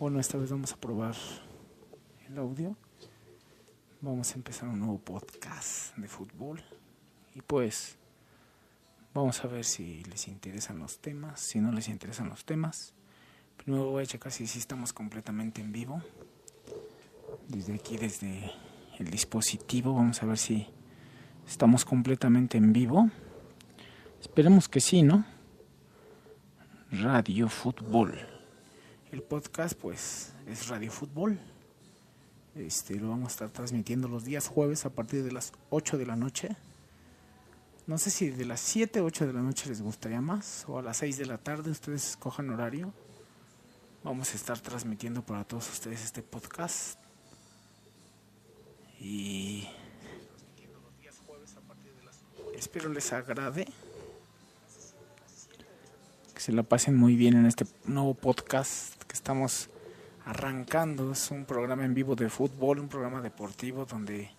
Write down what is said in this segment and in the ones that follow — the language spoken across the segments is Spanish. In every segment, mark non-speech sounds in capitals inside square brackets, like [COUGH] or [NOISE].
Bueno, esta vez vamos a probar el audio. Vamos a empezar un nuevo podcast de fútbol. Y pues vamos a ver si les interesan los temas. Si no les interesan los temas, primero voy a checar si, si estamos completamente en vivo. Desde aquí, desde el dispositivo, vamos a ver si estamos completamente en vivo. Esperemos que sí, ¿no? Radio Fútbol. El podcast, pues, es Radio Fútbol. Este, lo vamos a estar transmitiendo los días jueves a partir de las 8 de la noche. No sé si de las 7 o 8 de la noche les gustaría más, o a las 6 de la tarde, ustedes escojan horario. Vamos a estar transmitiendo para todos ustedes este podcast. Y espero les agrade. Que se la pasen muy bien en este nuevo podcast que estamos arrancando. Es un programa en vivo de fútbol, un programa deportivo donde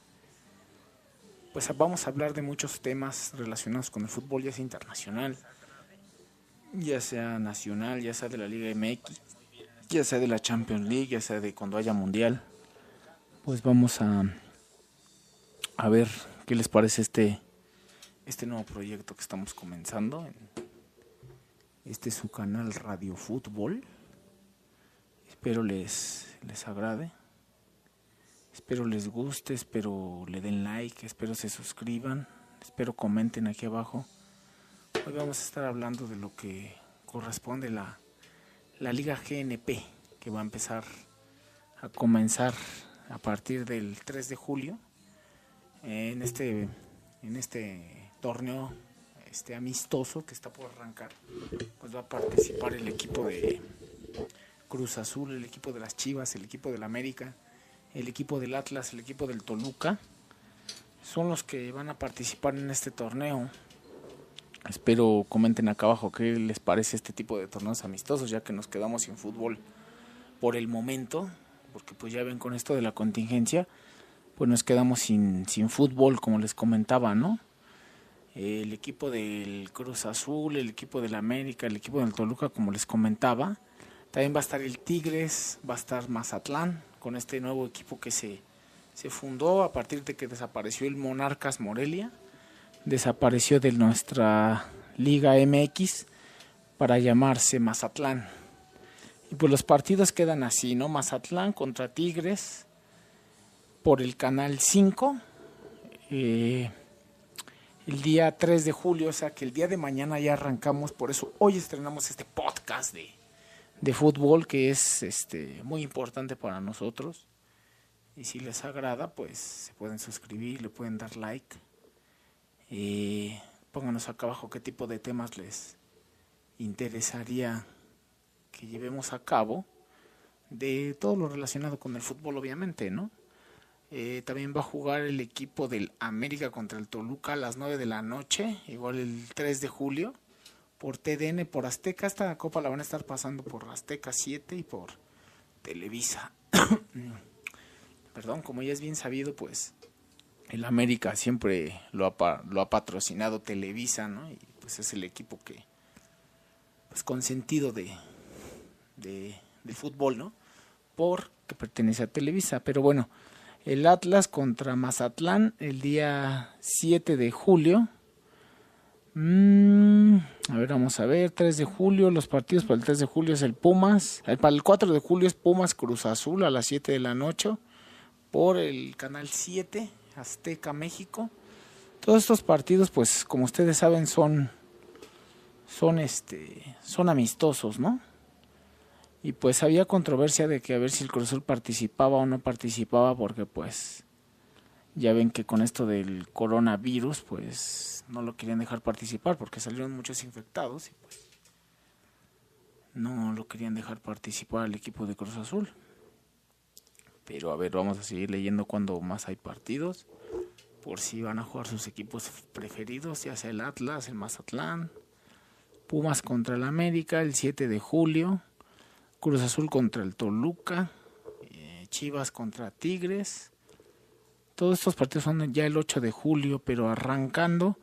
pues vamos a hablar de muchos temas relacionados con el fútbol, ya sea internacional, ya sea nacional, ya sea de la Liga MX, ya sea de la Champions League, ya sea de cuando haya mundial. Pues vamos a a ver qué les parece este este nuevo proyecto que estamos comenzando este es su canal Radio Fútbol. Espero les, les agrade. Espero les guste, espero le den like, espero se suscriban, espero comenten aquí abajo. Hoy vamos a estar hablando de lo que corresponde la, la Liga GNP, que va a empezar a comenzar a partir del 3 de julio en este en este torneo este amistoso que está por arrancar, pues va a participar el equipo de Cruz Azul, el equipo de las Chivas, el equipo del América, el equipo del Atlas, el equipo del Toluca. Son los que van a participar en este torneo. Espero comenten acá abajo qué les parece este tipo de torneos amistosos, ya que nos quedamos sin fútbol por el momento, porque pues ya ven con esto de la contingencia, pues nos quedamos sin, sin fútbol, como les comentaba, ¿no? el equipo del Cruz Azul, el equipo del América, el equipo del Toluca, como les comentaba. También va a estar el Tigres, va a estar Mazatlán, con este nuevo equipo que se, se fundó a partir de que desapareció el Monarcas Morelia, desapareció de nuestra Liga MX para llamarse Mazatlán. Y pues los partidos quedan así, ¿no? Mazatlán contra Tigres por el canal 5. Eh, el día 3 de julio, o sea que el día de mañana ya arrancamos, por eso hoy estrenamos este podcast de, de fútbol que es este muy importante para nosotros. Y si les agrada, pues se pueden suscribir, le pueden dar like. Eh, pónganos acá abajo qué tipo de temas les interesaría que llevemos a cabo de todo lo relacionado con el fútbol, obviamente, ¿no? Eh, también va a jugar el equipo del América contra el Toluca a las 9 de la noche, igual el 3 de julio, por TDN, por Azteca. Esta copa la van a estar pasando por Azteca 7 y por Televisa. [COUGHS] Perdón, como ya es bien sabido, pues el América siempre lo ha, lo ha patrocinado Televisa, ¿no? Y pues es el equipo que, pues consentido de, de, fútbol, ¿no? Porque pertenece a Televisa. Pero bueno, el Atlas contra Mazatlán el día 7 de julio. Mm, a ver, vamos a ver, 3 de julio, los partidos para el 3 de julio es el Pumas, el, para el 4 de julio es Pumas Cruz Azul a las 7 de la noche por el canal 7, Azteca México. Todos estos partidos, pues como ustedes saben, son son este son amistosos, ¿no? Y pues había controversia de que a ver si el Cruz Azul participaba o no participaba porque pues ya ven que con esto del coronavirus pues no lo querían dejar participar porque salieron muchos infectados y pues no lo querían dejar participar al equipo de Cruz Azul. Pero a ver, vamos a seguir leyendo cuando más hay partidos. Por si van a jugar sus equipos preferidos, ya sea el Atlas, el Mazatlán, Pumas contra el América el 7 de julio. Cruz Azul contra el Toluca, eh, Chivas contra Tigres, Todos estos partidos son ya el 8 de julio, pero arrancando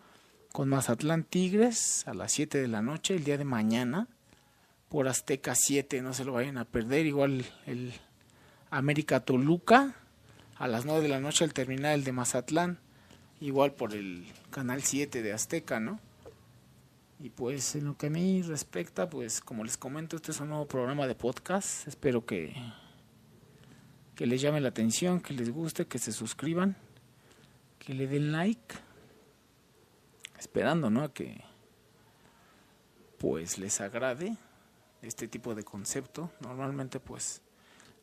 con Mazatlán Tigres a las 7 de la noche, el día de mañana, por Azteca 7, no se lo vayan a perder. Igual el América Toluca a las 9 de la noche al terminar el de Mazatlán, igual por el canal 7 de Azteca, ¿no? Y pues en lo que a mí respecta, pues como les comento, este es un nuevo programa de podcast. Espero que, que les llame la atención, que les guste, que se suscriban, que le den like. Esperando, ¿no? Que pues les agrade este tipo de concepto. Normalmente pues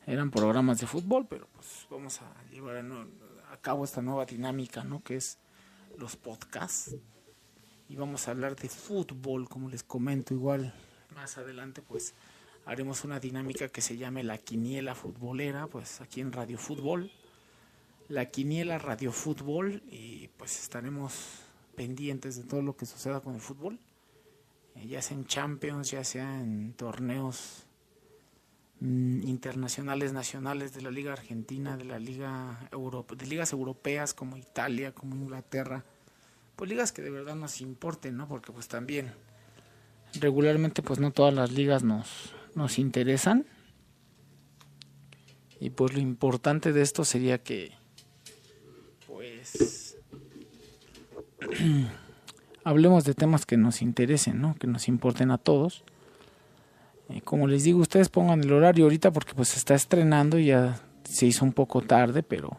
eran programas de fútbol, pero pues vamos a llevar a, a cabo esta nueva dinámica, ¿no? Que es los podcasts y vamos a hablar de fútbol, como les comento, igual más adelante pues haremos una dinámica que se llame la quiniela futbolera, pues aquí en Radio Fútbol, la quiniela Radio Fútbol y pues estaremos pendientes de todo lo que suceda con el fútbol, eh, ya sea en Champions, ya sea en torneos mm, internacionales, nacionales de la Liga Argentina, de la Liga Europa, de ligas europeas como Italia, como Inglaterra, pues ligas que de verdad nos importen, ¿no? Porque pues también regularmente pues no todas las ligas nos, nos interesan. Y pues lo importante de esto sería que pues [CLEARS THROAT] hablemos de temas que nos interesen, ¿no? Que nos importen a todos. Eh, como les digo, ustedes pongan el horario ahorita porque pues se está estrenando y ya se hizo un poco tarde, pero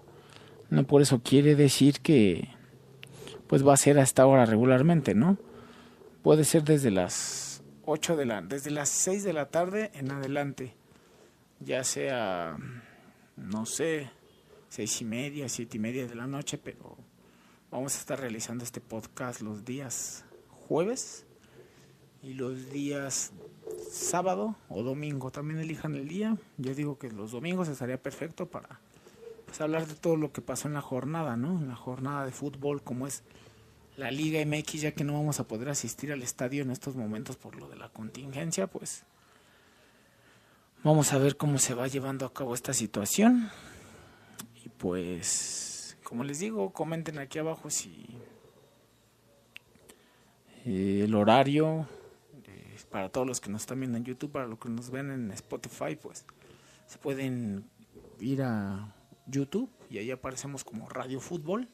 no por eso quiere decir que pues va a ser a esta hora regularmente, ¿no? Puede ser desde las 8 de la, desde las 6 de la tarde en adelante, ya sea, no sé, seis y media, siete y media de la noche, pero vamos a estar realizando este podcast los días jueves y los días sábado o domingo. También elijan el día. Yo digo que los domingos estaría perfecto para pues, hablar de todo lo que pasó en la jornada, ¿no? En la jornada de fútbol, como es la Liga MX, ya que no vamos a poder asistir al estadio en estos momentos por lo de la contingencia, pues vamos a ver cómo se va llevando a cabo esta situación. Y pues, como les digo, comenten aquí abajo si eh, el horario eh, para todos los que nos están viendo en YouTube, para los que nos ven en Spotify, pues se pueden ir a YouTube y ahí aparecemos como Radio Fútbol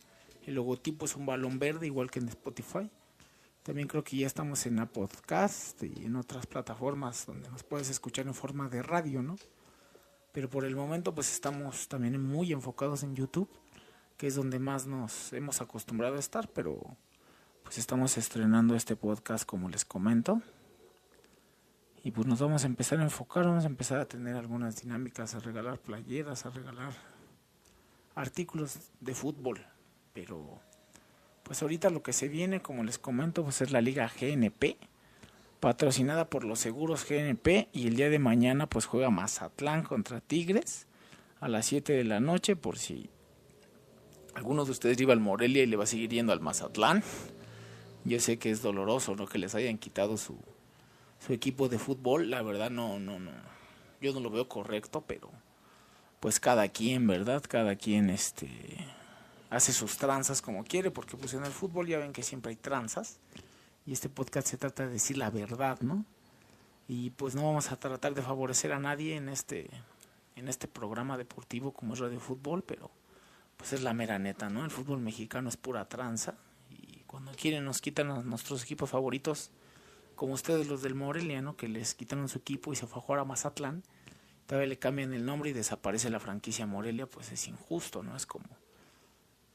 el logotipo es un balón verde, igual que en Spotify. También creo que ya estamos en la podcast y en otras plataformas donde nos puedes escuchar en forma de radio, ¿no? Pero por el momento pues estamos también muy enfocados en YouTube, que es donde más nos hemos acostumbrado a estar, pero pues estamos estrenando este podcast como les comento. Y pues nos vamos a empezar a enfocar, vamos a empezar a tener algunas dinámicas, a regalar playeras, a regalar artículos de fútbol pero pues ahorita lo que se viene, como les comento, pues es la Liga GNP, patrocinada por los seguros GNP y el día de mañana pues juega Mazatlán contra Tigres a las 7 de la noche por si alguno de ustedes iba al Morelia y le va a seguir yendo al Mazatlán. Yo sé que es doloroso no que les hayan quitado su, su equipo de fútbol, la verdad no no no. Yo no lo veo correcto, pero pues cada quien, ¿verdad? Cada quien este hace sus tranzas como quiere, porque pues en el fútbol ya ven que siempre hay tranzas, y este podcast se trata de decir la verdad, ¿no? Y pues no vamos a tratar de favorecer a nadie en este, en este programa deportivo como es Radio Fútbol, pero pues es la mera neta, ¿no? El fútbol mexicano es pura tranza, y cuando quieren nos quitan a nuestros equipos favoritos, como ustedes los del Morelia, ¿no? Que les quitaron su equipo y se fue a jugar a Mazatlán, todavía le cambian el nombre y desaparece la franquicia Morelia, pues es injusto, ¿no? Es como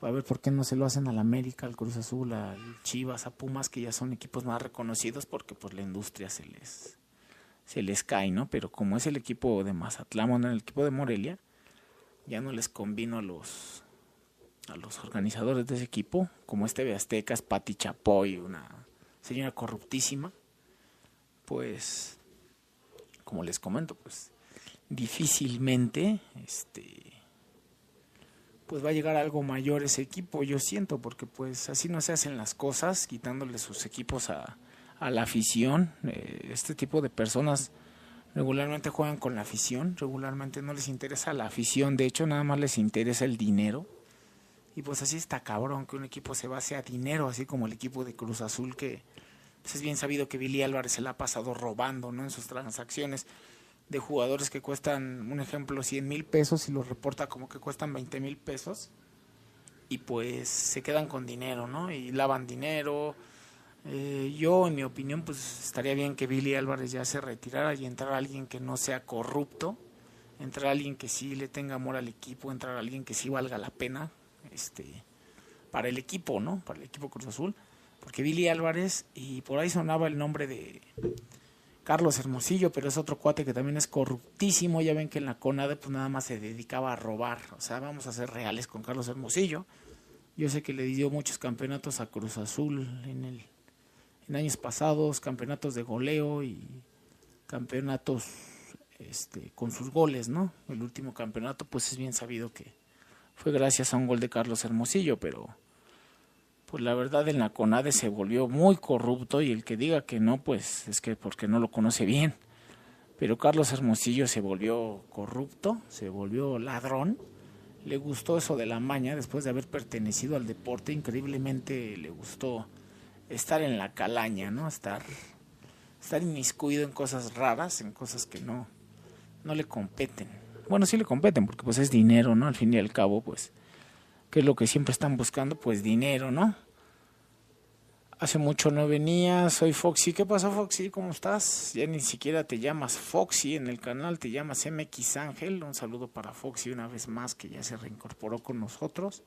a ver por qué no se lo hacen al América, al Cruz Azul, al Chivas, a Pumas, que ya son equipos más reconocidos porque pues la industria se les se les cae, ¿no? Pero como es el equipo de Mazatlán, el equipo de Morelia, ya no les convino a los a los organizadores de ese equipo, como este de Aztecas, Pati Chapoy, una señora corruptísima, pues como les comento, pues difícilmente este pues va a llegar algo mayor ese equipo, yo siento, porque pues así no se hacen las cosas, quitándole sus equipos a, a la afición. Eh, este tipo de personas regularmente juegan con la afición, regularmente no les interesa la afición, de hecho nada más les interesa el dinero. Y pues así está cabrón que un equipo se base a dinero, así como el equipo de Cruz Azul, que pues es bien sabido que Billy Álvarez se la ha pasado robando ¿no? en sus transacciones de jugadores que cuestan, un ejemplo, 100 mil pesos y los reporta como que cuestan 20 mil pesos. Y pues se quedan con dinero, ¿no? Y lavan dinero. Eh, yo, en mi opinión, pues estaría bien que Billy Álvarez ya se retirara y entrara alguien que no sea corrupto, entrar alguien que sí le tenga amor al equipo, entrar alguien que sí valga la pena, este, para el equipo, ¿no? Para el equipo Cruz Azul, porque Billy Álvarez, y por ahí sonaba el nombre de Carlos Hermosillo, pero es otro cuate que también es corruptísimo, ya ven que en la CONADE pues nada más se dedicaba a robar, o sea, vamos a ser reales con Carlos Hermosillo, yo sé que le dio muchos campeonatos a Cruz Azul en el en años pasados, campeonatos de goleo y campeonatos este, con sus goles, ¿no? El último campeonato, pues es bien sabido que fue gracias a un gol de Carlos Hermosillo, pero pues la verdad en la CONADE se volvió muy corrupto y el que diga que no, pues es que porque no lo conoce bien. Pero Carlos Hermosillo se volvió corrupto, se volvió ladrón, le gustó eso de la maña después de haber pertenecido al deporte, increíblemente le gustó estar en la calaña, ¿no? Estar, estar inmiscuido en cosas raras, en cosas que no, no le competen. Bueno, sí le competen porque pues es dinero, ¿no? Al fin y al cabo, pues, ¿qué es lo que siempre están buscando? Pues dinero, ¿no? Hace mucho no venía, soy Foxy. ¿Qué pasa, Foxy? ¿Cómo estás? Ya ni siquiera te llamas Foxy en el canal, te llamas MX Ángel. Un saludo para Foxy una vez más que ya se reincorporó con nosotros.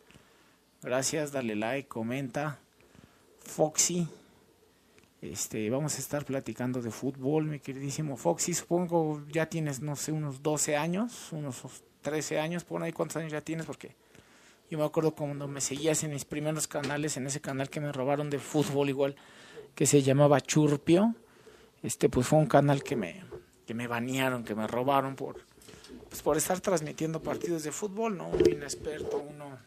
Gracias, dale like, comenta. Foxy, este, vamos a estar platicando de fútbol, mi queridísimo Foxy. Supongo ya tienes, no sé, unos 12 años, unos 13 años, por ahí cuántos años ya tienes, porque yo me acuerdo cuando me seguías en mis primeros canales, en ese canal que me robaron de fútbol igual, que se llamaba Churpio. Este, pues fue un canal que me, que me banearon, que me robaron por, pues por estar transmitiendo partidos de fútbol, ¿no? Un inexperto, uno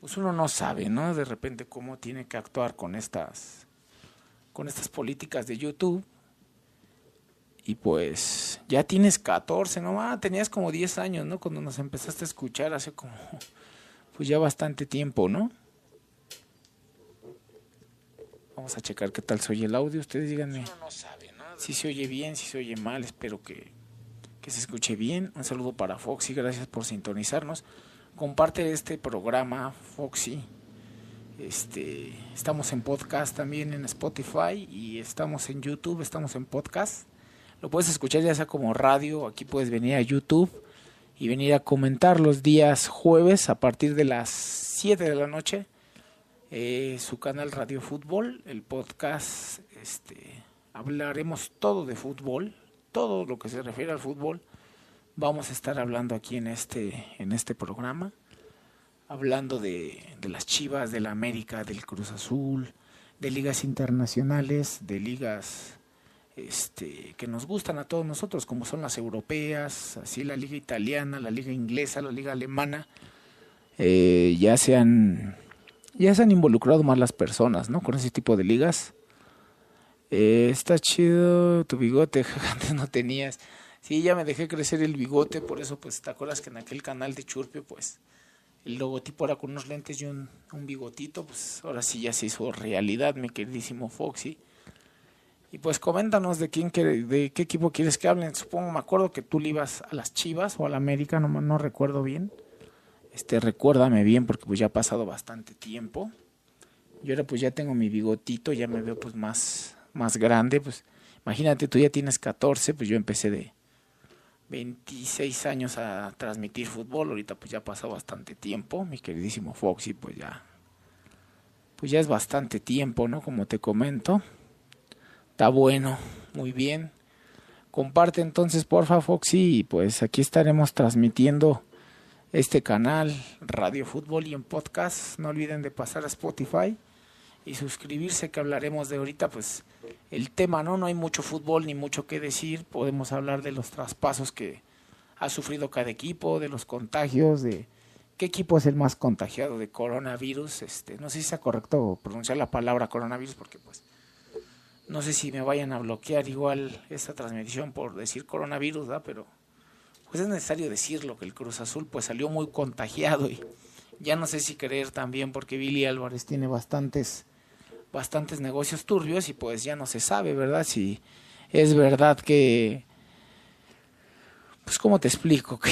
pues uno no sabe, ¿no? De repente cómo tiene que actuar con estas con estas políticas de YouTube. Y pues ya tienes 14, ¿no? Ah, tenías como 10 años, ¿no? Cuando nos empezaste a escuchar hace como pues ya bastante tiempo, ¿no? Vamos a checar qué tal se oye el audio. Ustedes díganme no sabe, ¿no? si se oye bien, si se oye mal. Espero que, que se escuche bien. Un saludo para Foxy. Gracias por sintonizarnos comparte este programa, Foxy. Este, estamos en podcast también en Spotify y estamos en YouTube, estamos en podcast. Lo puedes escuchar ya sea como radio, aquí puedes venir a YouTube y venir a comentar los días jueves a partir de las 7 de la noche. Eh, su canal Radio Fútbol, el podcast, este, hablaremos todo de fútbol, todo lo que se refiere al fútbol vamos a estar hablando aquí en este, en este programa, hablando de, de las Chivas, de la América, del Cruz Azul, de ligas internacionales, de ligas este, que nos gustan a todos nosotros, como son las europeas, así la liga italiana, la liga inglesa, la liga alemana, eh, ya se han ya se han involucrado más las personas, ¿no? Con ese tipo de ligas. Eh, está chido tu bigote, [LAUGHS] antes no tenías. Sí, ya me dejé crecer el bigote, por eso pues te acuerdas que en aquel canal de Churpio pues el logotipo era con unos lentes y un, un bigotito, pues ahora sí ya se hizo realidad, mi queridísimo Foxy. Y pues coméntanos de quién de qué equipo quieres que hablen. Supongo, me acuerdo que tú le ibas a las Chivas o a la América, no, no recuerdo bien. Este, recuérdame bien porque pues ya ha pasado bastante tiempo. Yo ahora pues ya tengo mi bigotito, ya me veo pues más, más grande, pues imagínate, tú ya tienes 14, pues yo empecé de, 26 años a transmitir fútbol, ahorita pues ya pasó bastante tiempo, mi queridísimo Foxy, pues ya pues ya es bastante tiempo, ¿no? Como te comento. Está bueno, muy bien. Comparte entonces, porfa, Foxy, y pues aquí estaremos transmitiendo este canal Radio Fútbol y en podcast. No olviden de pasar a Spotify y suscribirse que hablaremos de ahorita pues el tema no no hay mucho fútbol ni mucho que decir podemos hablar de los traspasos que ha sufrido cada equipo de los contagios de qué equipo es el más contagiado de coronavirus este no sé si sea correcto pronunciar la palabra coronavirus porque pues no sé si me vayan a bloquear igual esta transmisión por decir coronavirus ¿verdad? pero pues es necesario decirlo que el Cruz Azul pues salió muy contagiado y ya no sé si creer también porque Billy Álvarez tiene bastantes bastantes negocios turbios y pues ya no se sabe, ¿verdad? Si es verdad que pues cómo te explico que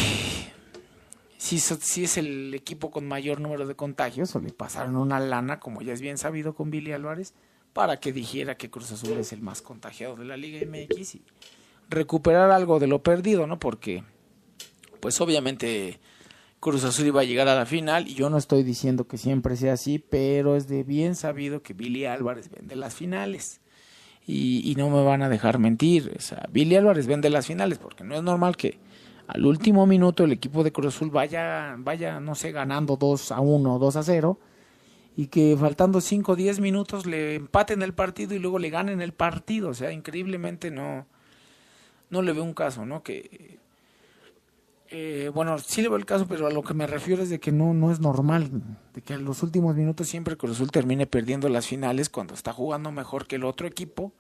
si, si es el equipo con mayor número de contagios o le pasaron una lana, como ya es bien sabido con Billy Álvarez, para que dijera que Cruz Azul es el más contagiado de la Liga MX y recuperar algo de lo perdido, ¿no? Porque pues obviamente Cruz Azul iba a llegar a la final y yo no estoy diciendo que siempre sea así, pero es de bien sabido que Billy Álvarez vende las finales. Y, y no me van a dejar mentir. O sea, Billy Álvarez vende las finales porque no es normal que al último minuto el equipo de Cruz Azul vaya, vaya no sé, ganando 2 a 1, 2 a 0 y que faltando 5 o 10 minutos le empaten el partido y luego le ganen el partido. O sea, increíblemente no, no le veo un caso, ¿no? Que eh, bueno, sí le veo el caso, pero a lo que me refiero es de que no, no es normal, de que en los últimos minutos siempre Cruz termine perdiendo las finales cuando está jugando mejor que el otro equipo,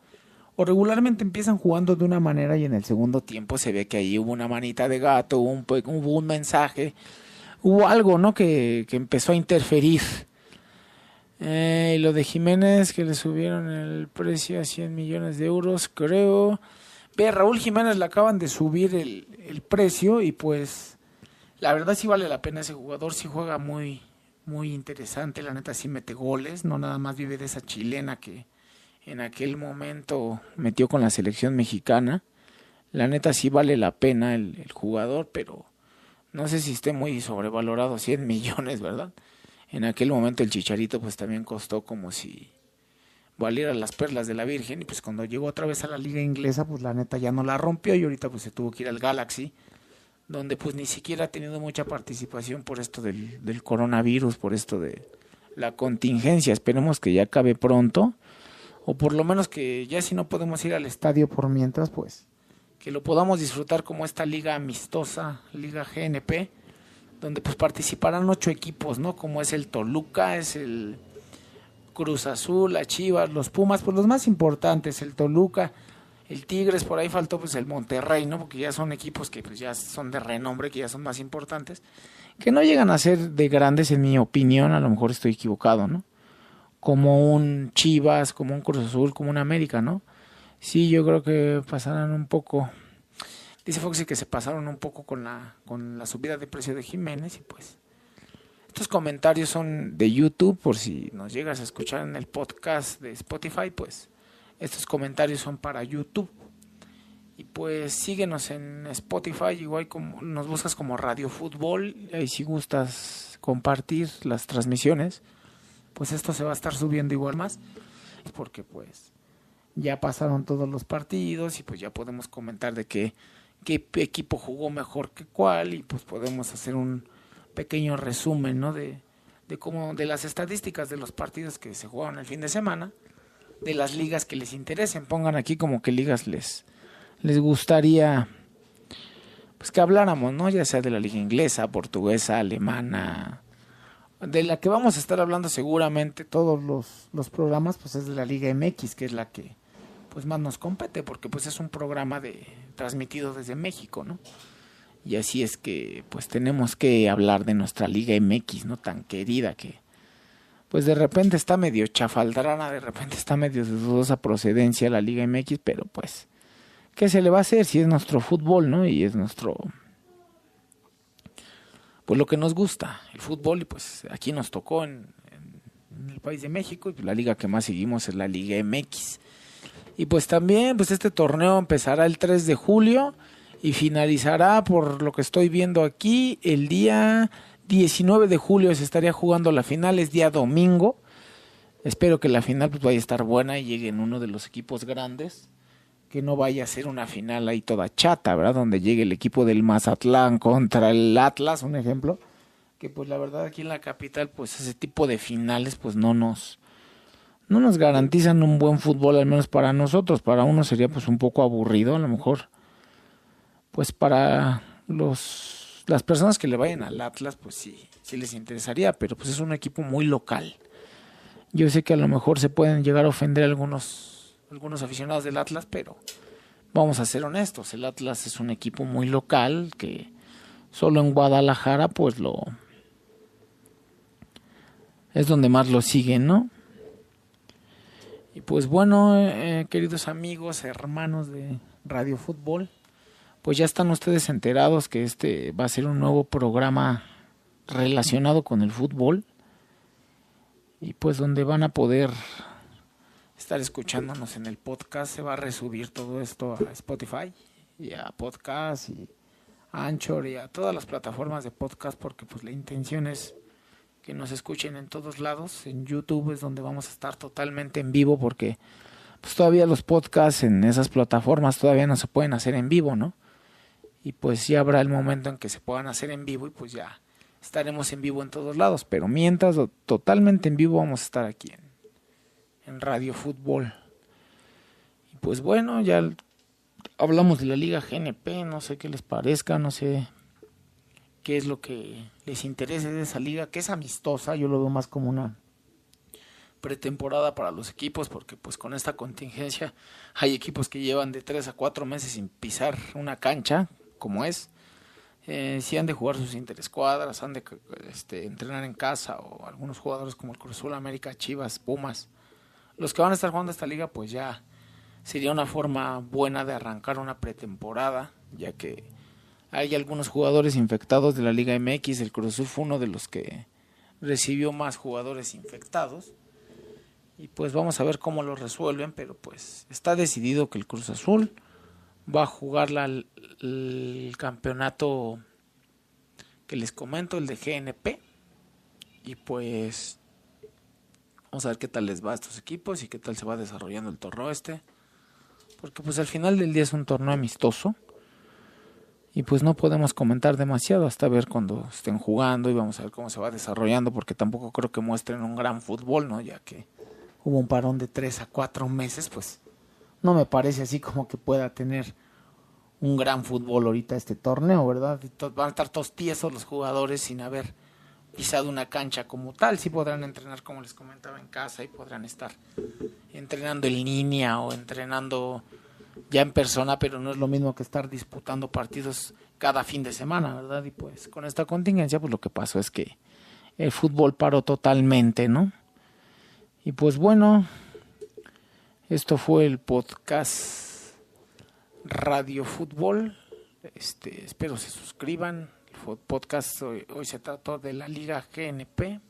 o regularmente empiezan jugando de una manera y en el segundo tiempo se ve que ahí hubo una manita de gato, hubo un, hubo un mensaje, hubo algo, ¿no? Que, que empezó a interferir. Eh, y lo de Jiménez, que le subieron el precio a 100 millones de euros, creo. Ve, Raúl Jiménez le acaban de subir el, el precio y pues la verdad sí vale la pena ese jugador, sí juega muy, muy interesante, la neta sí mete goles, no nada más vive de esa chilena que en aquel momento metió con la selección mexicana. La neta sí vale la pena el, el jugador, pero no sé si esté muy sobrevalorado, 100 [LAUGHS] millones, ¿verdad? En aquel momento el Chicharito pues también costó como si valiera las perlas de la Virgen y pues cuando llegó otra vez a la liga inglesa pues la neta ya no la rompió y ahorita pues se tuvo que ir al Galaxy donde pues ni siquiera ha tenido mucha participación por esto del, del coronavirus, por esto de la contingencia, esperemos que ya acabe pronto o por lo menos que ya si no podemos ir al estadio por mientras pues que lo podamos disfrutar como esta liga amistosa, liga GNP, donde pues participarán ocho equipos, ¿no? Como es el Toluca, es el Cruz Azul, la Chivas, los Pumas, pues los más importantes, el Toluca, el Tigres, por ahí faltó pues el Monterrey, ¿no? Porque ya son equipos que pues ya son de renombre, que ya son más importantes, que no llegan a ser de grandes en mi opinión, a lo mejor estoy equivocado, ¿no? Como un Chivas, como un Cruz Azul, como un América, ¿no? Sí, yo creo que pasarán un poco dice Foxy que se pasaron un poco con la con la subida de precio de Jiménez y pues estos comentarios son de YouTube, por si nos llegas a escuchar en el podcast de Spotify, pues estos comentarios son para YouTube. Y pues síguenos en Spotify, igual como nos buscas como Radio Fútbol, y si gustas compartir las transmisiones, pues esto se va a estar subiendo igual más, porque pues ya pasaron todos los partidos y pues ya podemos comentar de qué, qué equipo jugó mejor que cuál y pues podemos hacer un pequeño resumen ¿no? de, de, de las estadísticas de los partidos que se jugaron el fin de semana, de las ligas que les interesen. Pongan aquí como que ligas les, les gustaría pues que habláramos, ¿no? Ya sea de la liga inglesa, portuguesa, alemana, de la que vamos a estar hablando seguramente todos los, los programas, pues es de la Liga MX, que es la que pues más nos compete, porque pues es un programa de transmitido desde México, ¿no? Y así es que pues tenemos que hablar de nuestra Liga MX, ¿no? Tan querida que pues de repente está medio chafaldrana, de repente está medio de dudosa procedencia la Liga MX, pero pues ¿qué se le va a hacer si es nuestro fútbol, ¿no? Y es nuestro pues lo que nos gusta, el fútbol y pues aquí nos tocó en, en, el país de México y la liga que más seguimos es la Liga MX. Y pues también pues este torneo empezará el 3 de julio y finalizará, por lo que estoy viendo aquí, el día 19 de julio se estaría jugando la final, es día domingo. Espero que la final pues, vaya a estar buena y llegue en uno de los equipos grandes, que no vaya a ser una final ahí toda chata, ¿verdad? Donde llegue el equipo del Mazatlán contra el Atlas, un ejemplo, que pues la verdad aquí en la capital pues ese tipo de finales pues no nos no nos garantizan un buen fútbol al menos para nosotros, para uno sería pues un poco aburrido a lo mejor pues para los las personas que le vayan al Atlas, pues sí, sí les interesaría, pero pues es un equipo muy local. Yo sé que a lo mejor se pueden llegar a ofender algunos algunos aficionados del Atlas, pero vamos a ser honestos, el Atlas es un equipo muy local que solo en Guadalajara pues lo es donde más lo siguen, ¿no? Y pues bueno, eh, queridos amigos, hermanos de Radio Fútbol, pues ya están ustedes enterados que este va a ser un nuevo programa relacionado con el fútbol. Y pues donde van a poder estar escuchándonos en el podcast se va a resubir todo esto a Spotify y a podcast y a Anchor y a todas las plataformas de podcast porque pues la intención es que nos escuchen en todos lados. En YouTube es donde vamos a estar totalmente en vivo porque pues todavía los podcasts en esas plataformas todavía no se pueden hacer en vivo, ¿no? Y pues ya habrá el momento en que se puedan hacer en vivo y pues ya estaremos en vivo en todos lados. Pero mientras totalmente en vivo vamos a estar aquí en, en Radio Fútbol. Y pues bueno, ya hablamos de la Liga GNP, no sé qué les parezca, no sé qué es lo que les interese de esa liga, que es amistosa, yo lo veo más como una pretemporada para los equipos, porque pues con esta contingencia hay equipos que llevan de tres a cuatro meses sin pisar una cancha, como es. Eh, si han de jugar sus interescuadras, han de este, entrenar en casa, o algunos jugadores como el Cruz América, Chivas, Pumas, los que van a estar jugando esta liga, pues ya sería una forma buena de arrancar una pretemporada, ya que hay algunos jugadores infectados de la Liga MX. El Cruz Azul fue uno de los que recibió más jugadores infectados. Y pues vamos a ver cómo lo resuelven, pero pues está decidido que el Cruz Azul va a jugar el campeonato que les comento, el de GNP. Y pues vamos a ver qué tal les va a estos equipos y qué tal se va desarrollando el torneo este. Porque pues al final del día es un torneo amistoso y pues no podemos comentar demasiado hasta ver cuando estén jugando y vamos a ver cómo se va desarrollando porque tampoco creo que muestren un gran fútbol, ¿no? Ya que hubo un parón de tres a cuatro meses, pues no me parece así como que pueda tener un gran fútbol ahorita este torneo, ¿verdad? Van a estar todos tiesos los jugadores sin haber pisado una cancha como tal. Sí podrán entrenar, como les comentaba, en casa y podrán estar entrenando en línea o entrenando ya en persona, pero no es lo mismo que estar disputando partidos cada fin de semana, ¿verdad? Y pues con esta contingencia, pues lo que pasó es que el fútbol paró totalmente, ¿no? Y pues bueno, esto fue el podcast Radio Fútbol. Este, espero se suscriban. El podcast hoy, hoy se trató de la Liga GNP.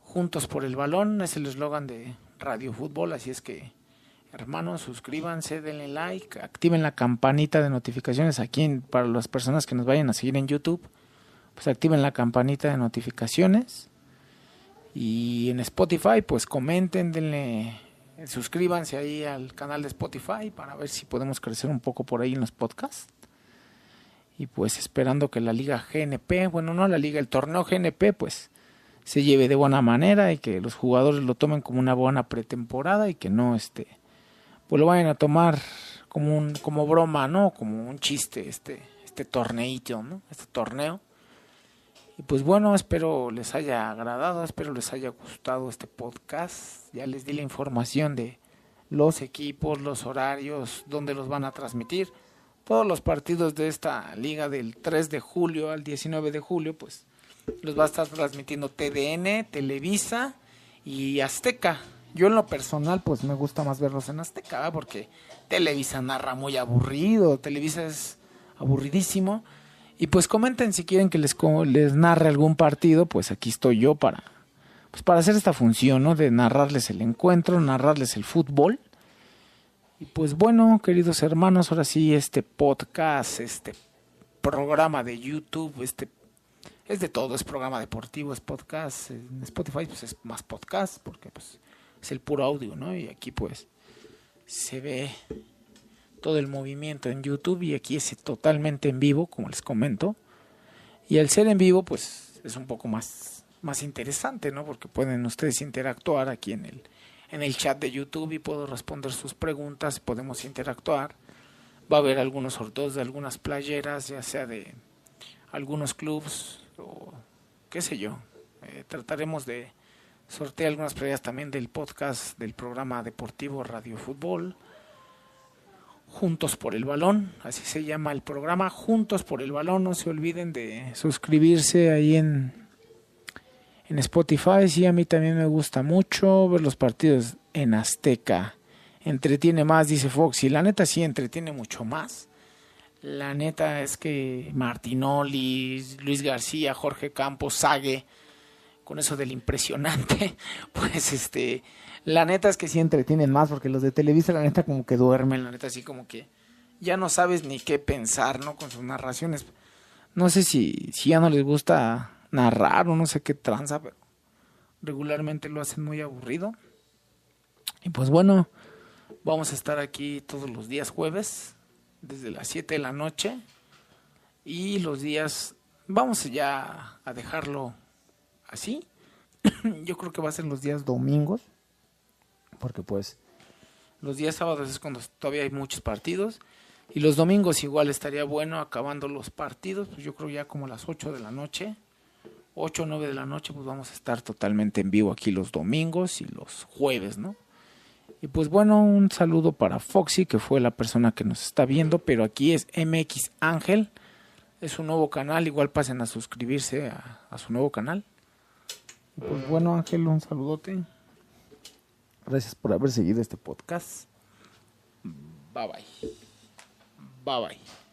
Juntos por el balón es el eslogan de Radio Fútbol, así es que Hermanos, suscríbanse, denle like, activen la campanita de notificaciones aquí para las personas que nos vayan a seguir en YouTube. Pues activen la campanita de notificaciones. Y en Spotify, pues comenten, denle, suscríbanse ahí al canal de Spotify para ver si podemos crecer un poco por ahí en los podcasts. Y pues esperando que la liga GNP, bueno, no la liga, el torneo GNP, pues se lleve de buena manera y que los jugadores lo tomen como una buena pretemporada y que no este pues lo vayan a tomar como un como broma, ¿no? Como un chiste este este torneito, ¿no? Este torneo. Y pues bueno, espero les haya agradado, espero les haya gustado este podcast. Ya les di la información de los equipos, los horarios, dónde los van a transmitir. Todos los partidos de esta liga del 3 de julio al 19 de julio, pues los va a estar transmitiendo TDN, Televisa y Azteca. Yo en lo personal, pues me gusta más verlos en Azteca, porque Televisa narra muy aburrido, Televisa es aburridísimo. Y pues comenten si quieren que les, les narre algún partido, pues aquí estoy yo para, pues para hacer esta función, ¿no? De narrarles el encuentro, narrarles el fútbol. Y pues bueno, queridos hermanos, ahora sí, este podcast, este programa de YouTube, este es de todo, es programa deportivo, es podcast, en Spotify pues es más podcast, porque pues el puro audio, ¿no? Y aquí pues se ve todo el movimiento en YouTube y aquí es totalmente en vivo, como les comento. Y al ser en vivo, pues es un poco más, más interesante, ¿no? Porque pueden ustedes interactuar aquí en el, en el chat de YouTube y puedo responder sus preguntas, podemos interactuar. Va a haber algunos sorteos de algunas playeras, ya sea de algunos clubs o qué sé yo. Eh, trataremos de Sorteé algunas previas también del podcast del programa deportivo Radio Fútbol. Juntos por el Balón, así se llama el programa, Juntos por el Balón. No se olviden de suscribirse ahí en, en Spotify. Sí, a mí también me gusta mucho ver los partidos en Azteca. Entretiene más, dice Foxy. La neta sí entretiene mucho más. La neta es que Martinoli, Luis García, Jorge Campos, Sague, con eso del impresionante, [LAUGHS] pues este, la neta es que sí entretienen más, porque los de Televisa, la neta, como que duermen, la neta, así como que ya no sabes ni qué pensar, ¿no? Con sus narraciones. No sé si, si ya no les gusta narrar o no sé qué tranza, pero regularmente lo hacen muy aburrido. Y pues bueno, vamos a estar aquí todos los días jueves, desde las 7 de la noche. Y los días, vamos ya a dejarlo así. [COUGHS] Yo creo que va a ser los días domingos, porque pues los días sábados es cuando todavía hay muchos partidos. Y los domingos igual estaría bueno acabando los partidos, pues yo creo ya como las 8 de la noche. 8 o 9 de la noche, pues vamos a estar totalmente en vivo aquí los domingos y los jueves, ¿no? Y pues bueno, un saludo para Foxy, que fue la persona que nos está viendo, pero aquí es MX Ángel, es un nuevo canal, igual pasen a suscribirse a, a su nuevo canal. Pues bueno, Ángel, un saludote. Gracias por haber seguido este podcast. Bye bye. Bye bye.